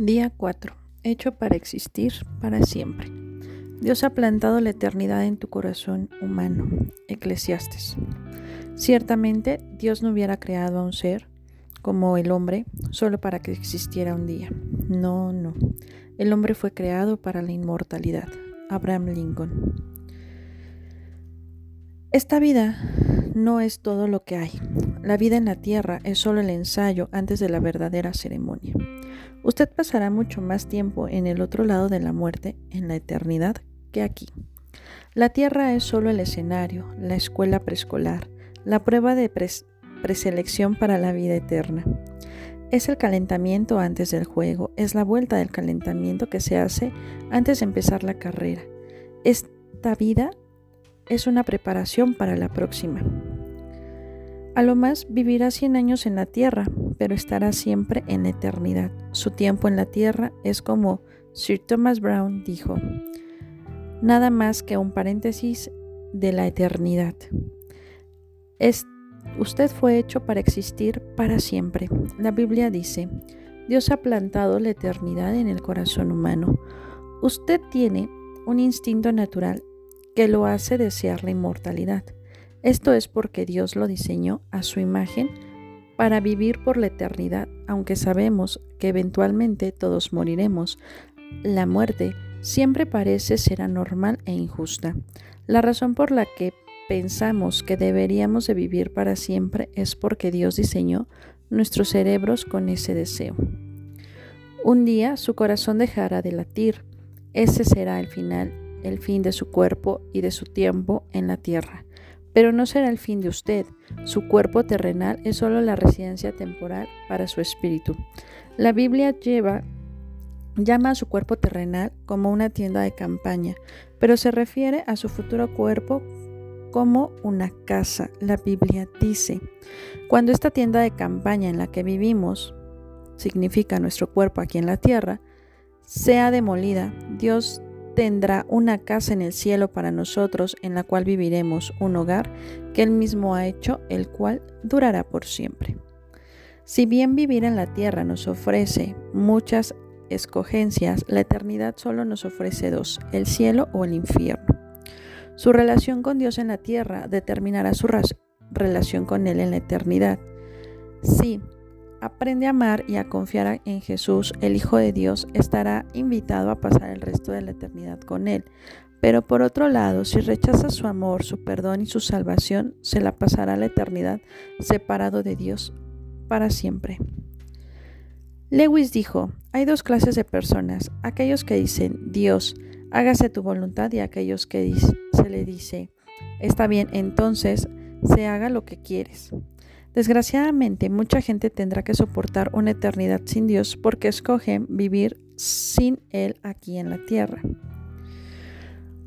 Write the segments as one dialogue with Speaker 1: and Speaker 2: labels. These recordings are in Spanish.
Speaker 1: Día 4. Hecho para existir para siempre. Dios ha plantado la eternidad en tu corazón humano. Eclesiastes. Ciertamente Dios no hubiera creado a un ser como el hombre solo para que existiera un día. No, no. El hombre fue creado para la inmortalidad. Abraham Lincoln. Esta vida no es todo lo que hay. La vida en la tierra es solo el ensayo antes de la verdadera ceremonia. Usted pasará mucho más tiempo en el otro lado de la muerte, en la eternidad, que aquí. La tierra es solo el escenario, la escuela preescolar, la prueba de preselección para la vida eterna. Es el calentamiento antes del juego, es la vuelta del calentamiento que se hace antes de empezar la carrera. Esta vida es una preparación para la próxima. A lo más vivirá 100 años en la tierra, pero estará siempre en la eternidad. Su tiempo en la tierra es como Sir Thomas Brown dijo, nada más que un paréntesis de la eternidad. usted fue hecho para existir para siempre. La Biblia dice, Dios ha plantado la eternidad en el corazón humano. Usted tiene un instinto natural que lo hace desear la inmortalidad. Esto es porque Dios lo diseñó a su imagen para vivir por la eternidad, aunque sabemos que eventualmente todos moriremos. La muerte siempre parece ser anormal e injusta. La razón por la que pensamos que deberíamos de vivir para siempre es porque Dios diseñó nuestros cerebros con ese deseo. Un día su corazón dejará de latir. Ese será el final, el fin de su cuerpo y de su tiempo en la tierra. Pero no será el fin de usted. Su cuerpo terrenal es solo la residencia temporal para su espíritu. La Biblia llama a su cuerpo terrenal como una tienda de campaña, pero se refiere a su futuro cuerpo como una casa. La Biblia dice, cuando esta tienda de campaña en la que vivimos, significa nuestro cuerpo aquí en la tierra, sea demolida, Dios tendrá una casa en el cielo para nosotros en la cual viviremos un hogar que Él mismo ha hecho, el cual durará por siempre. Si bien vivir en la tierra nos ofrece muchas escogencias, la eternidad solo nos ofrece dos, el cielo o el infierno. Su relación con Dios en la tierra determinará su relación con Él en la eternidad. Sí, aprende a amar y a confiar en Jesús, el Hijo de Dios, estará invitado a pasar el resto de la eternidad con Él. Pero por otro lado, si rechaza su amor, su perdón y su salvación, se la pasará la eternidad separado de Dios para siempre. Lewis dijo, hay dos clases de personas, aquellos que dicen, Dios, hágase tu voluntad y aquellos que se le dice, está bien, entonces se haga lo que quieres. Desgraciadamente, mucha gente tendrá que soportar una eternidad sin Dios porque escogen vivir sin Él aquí en la tierra.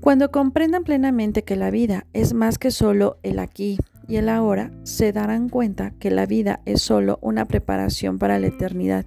Speaker 1: Cuando comprendan plenamente que la vida es más que solo el aquí y el ahora, se darán cuenta que la vida es solo una preparación para la eternidad.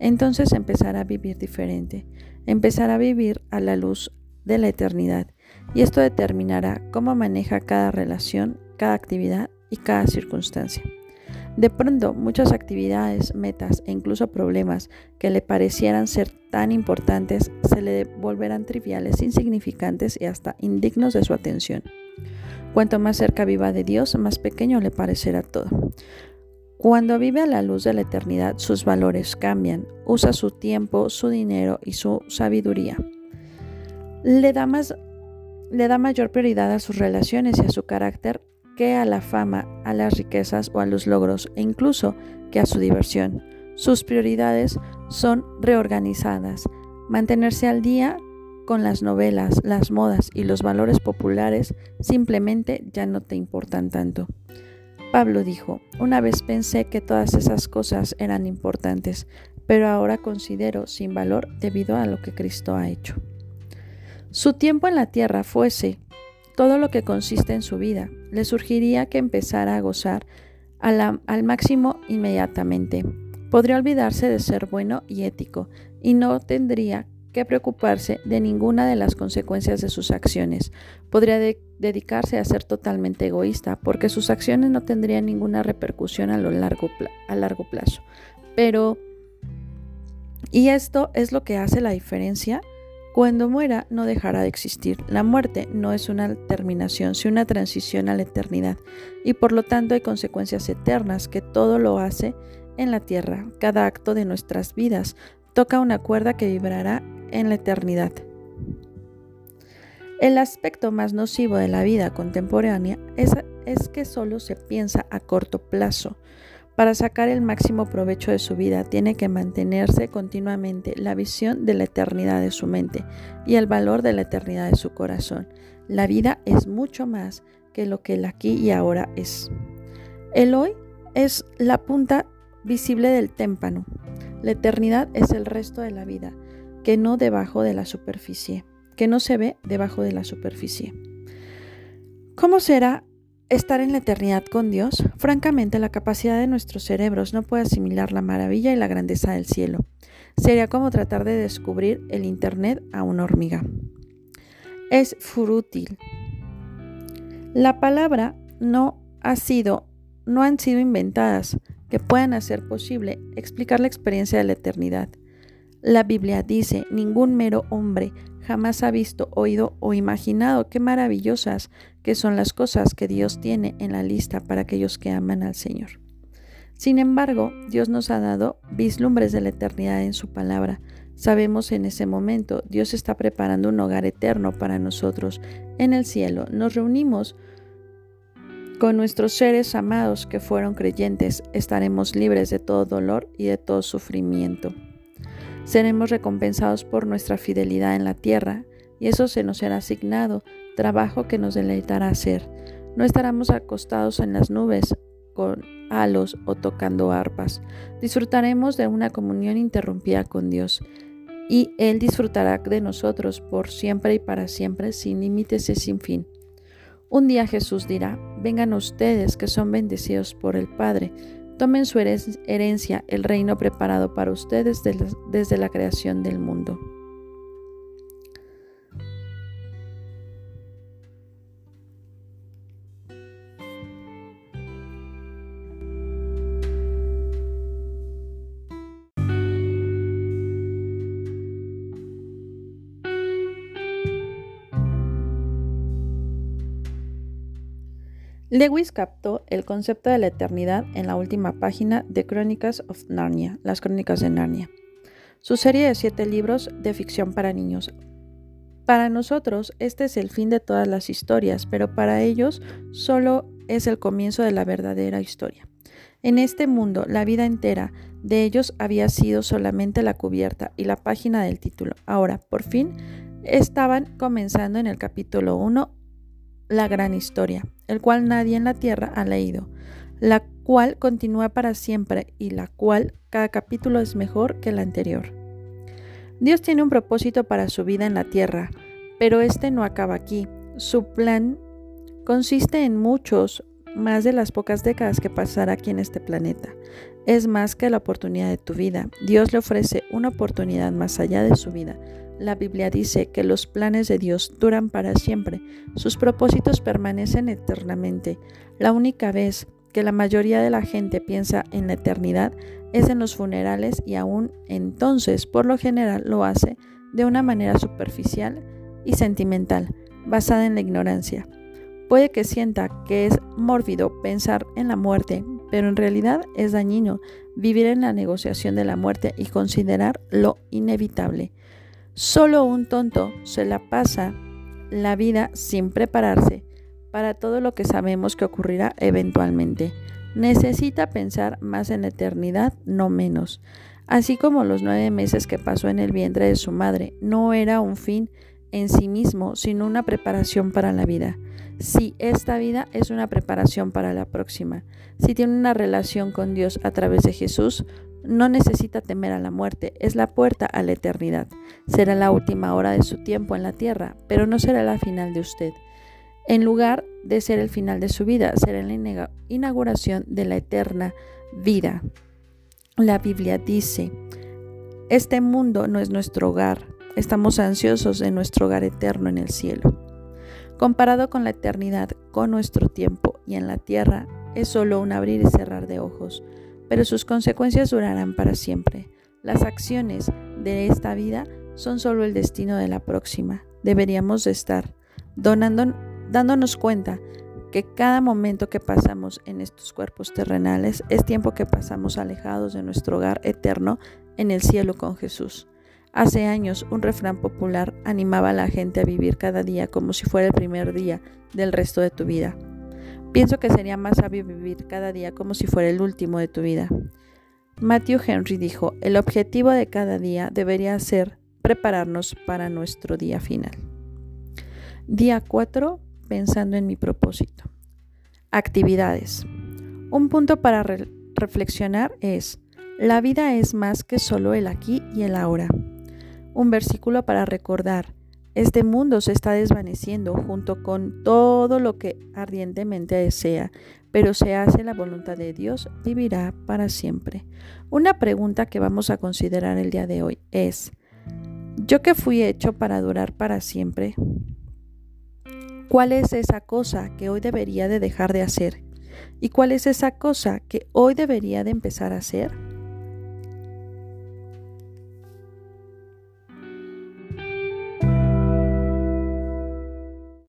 Speaker 1: Entonces empezará a vivir diferente, empezará a vivir a la luz de la eternidad. Y esto determinará cómo maneja cada relación, cada actividad y cada circunstancia. De pronto, muchas actividades, metas e incluso problemas que le parecieran ser tan importantes se le volverán triviales, insignificantes y hasta indignos de su atención. Cuanto más cerca viva de Dios, más pequeño le parecerá todo. Cuando vive a la luz de la eternidad, sus valores cambian, usa su tiempo, su dinero y su sabiduría. Le da, más, le da mayor prioridad a sus relaciones y a su carácter que a la fama, a las riquezas o a los logros e incluso que a su diversión. Sus prioridades son reorganizadas. Mantenerse al día con las novelas, las modas y los valores populares simplemente ya no te importan tanto. Pablo dijo, una vez pensé que todas esas cosas eran importantes, pero ahora considero sin valor debido a lo que Cristo ha hecho. Su tiempo en la tierra fuese todo lo que consiste en su vida, le surgiría que empezara a gozar al máximo inmediatamente. Podría olvidarse de ser bueno y ético y no tendría que preocuparse de ninguna de las consecuencias de sus acciones. Podría dedicarse a ser totalmente egoísta porque sus acciones no tendrían ninguna repercusión a, lo largo, a largo plazo. Pero Y esto es lo que hace la diferencia. Cuando muera no dejará de existir. La muerte no es una terminación, sino una transición a la eternidad. Y por lo tanto hay consecuencias eternas que todo lo hace en la tierra. Cada acto de nuestras vidas toca una cuerda que vibrará en la eternidad. El aspecto más nocivo de la vida contemporánea es, que solo se piensa a corto plazo. Para sacar el máximo provecho de su vida tiene que mantenerse continuamente la visión de la eternidad de su mente y el valor de la eternidad de su corazón. La vida es mucho más que lo que el aquí y ahora es. El hoy es la punta visible del témpano. La eternidad es el resto de la vida, que no debajo de la superficie, que no se ve debajo de la superficie. ¿Cómo será estar en la eternidad con Dios? Francamente, la capacidad de nuestros cerebros no puede asimilar la maravilla y la grandeza del cielo. Sería como tratar de descubrir el Internet a una hormiga. Es furútil. La palabra no ha sido, no han sido inventadas, que puedan hacer posible explicar la experiencia de la eternidad. La Biblia dice, ningún mero hombre jamás ha visto, oído o imaginado qué maravillosas que son las cosas que Dios tiene en la lista para aquellos que aman al Señor. Sin embargo, Dios nos ha dado vislumbres de la eternidad en su palabra. Sabemos en ese momento, Dios está preparando un hogar eterno para nosotros en el cielo. Nos reunimos con nuestros seres amados que fueron creyentes estaremos libres de todo dolor y de todo sufrimiento. Seremos recompensados por nuestra fidelidad en la tierra y eso se nos será asignado, trabajo que nos deleitará hacer. No estaremos acostados en las nubes con halos o tocando arpas. Disfrutaremos de una comunión interrumpida con Dios y Él disfrutará de nosotros por siempre y para siempre, sin límites y sin fin. Un día Jesús dirá, vengan ustedes que son bendecidos por el Padre, tomen su herencia, el reino preparado para ustedes desde la creación del mundo. Lewis captó el concepto de la eternidad en la última página de Chronicles of Narnia, las crónicas de Narnia, su serie de siete libros de ficción para niños. Para nosotros este es el fin de todas las historias, pero para ellos solo es el comienzo de la verdadera historia. En este mundo, la vida entera de ellos había sido solamente la cubierta y la página del título. Ahora, por fin, estaban comenzando en el capítulo 1 la gran historia, el cual nadie en la tierra ha leído, la cual continúa para siempre y la cual cada capítulo es mejor que el anterior. Dios tiene un propósito para su vida en la tierra, pero este no acaba aquí. Su plan consiste en muchos más de las pocas décadas que pasará aquí en este planeta. Es más que la oportunidad de tu vida. Dios le ofrece una oportunidad más allá de su vida la Biblia dice que los planes de Dios duran para siempre, sus propósitos permanecen eternamente. La única vez que la mayoría de la gente piensa en la eternidad es en los funerales y aún entonces por lo general lo hace de una manera superficial y sentimental, basada en la ignorancia. Puede que sienta que es mórbido pensar en la muerte, pero en realidad es dañino vivir en la negociación de la muerte y considerar lo inevitable. Solo un tonto se la pasa la vida sin prepararse para todo lo que sabemos que ocurrirá eventualmente. Necesita pensar más en eternidad, no menos. Así como los nueve meses que pasó en el vientre de su madre no era un fin en sí mismo, sino una preparación para la vida. Si esta vida es una preparación para la próxima, si tiene una relación con Dios a través de Jesús, no necesita temer a la muerte, es la puerta a la eternidad. Será la última hora de su tiempo en la tierra, pero no será la final de usted. En lugar de ser el final de su vida, será la inauguración de la eterna vida. La Biblia dice, este mundo no es nuestro hogar, estamos ansiosos de nuestro hogar eterno en el cielo. Comparado con la eternidad, con nuestro tiempo y en la tierra, es solo un abrir y cerrar de ojos pero sus consecuencias durarán para siempre. Las acciones de esta vida son solo el destino de la próxima. Deberíamos de estar dándonos cuenta que cada momento que pasamos en estos cuerpos terrenales es tiempo que pasamos alejados de nuestro hogar eterno en el cielo con Jesús. Hace años un refrán popular animaba a la gente a vivir cada día como si fuera el primer día del resto de tu vida. Pienso que sería más sabio vivir cada día como si fuera el último de tu vida. Matthew Henry dijo, el objetivo de cada día debería ser prepararnos para nuestro día final. Día 4. Pensando en mi propósito. Actividades. Un punto para reflexionar es, la vida es más que solo el aquí y el ahora. Un versículo para recordar, este mundo se está desvaneciendo junto con todo lo que ardientemente desea, pero se hace la voluntad de Dios, vivirá para siempre. Una pregunta que vamos a considerar el día de hoy es, ¿yo que fui hecho para durar para siempre? ¿Cuál es esa cosa que hoy debería de dejar de hacer? ¿Y cuál es esa cosa que hoy debería de empezar a hacer?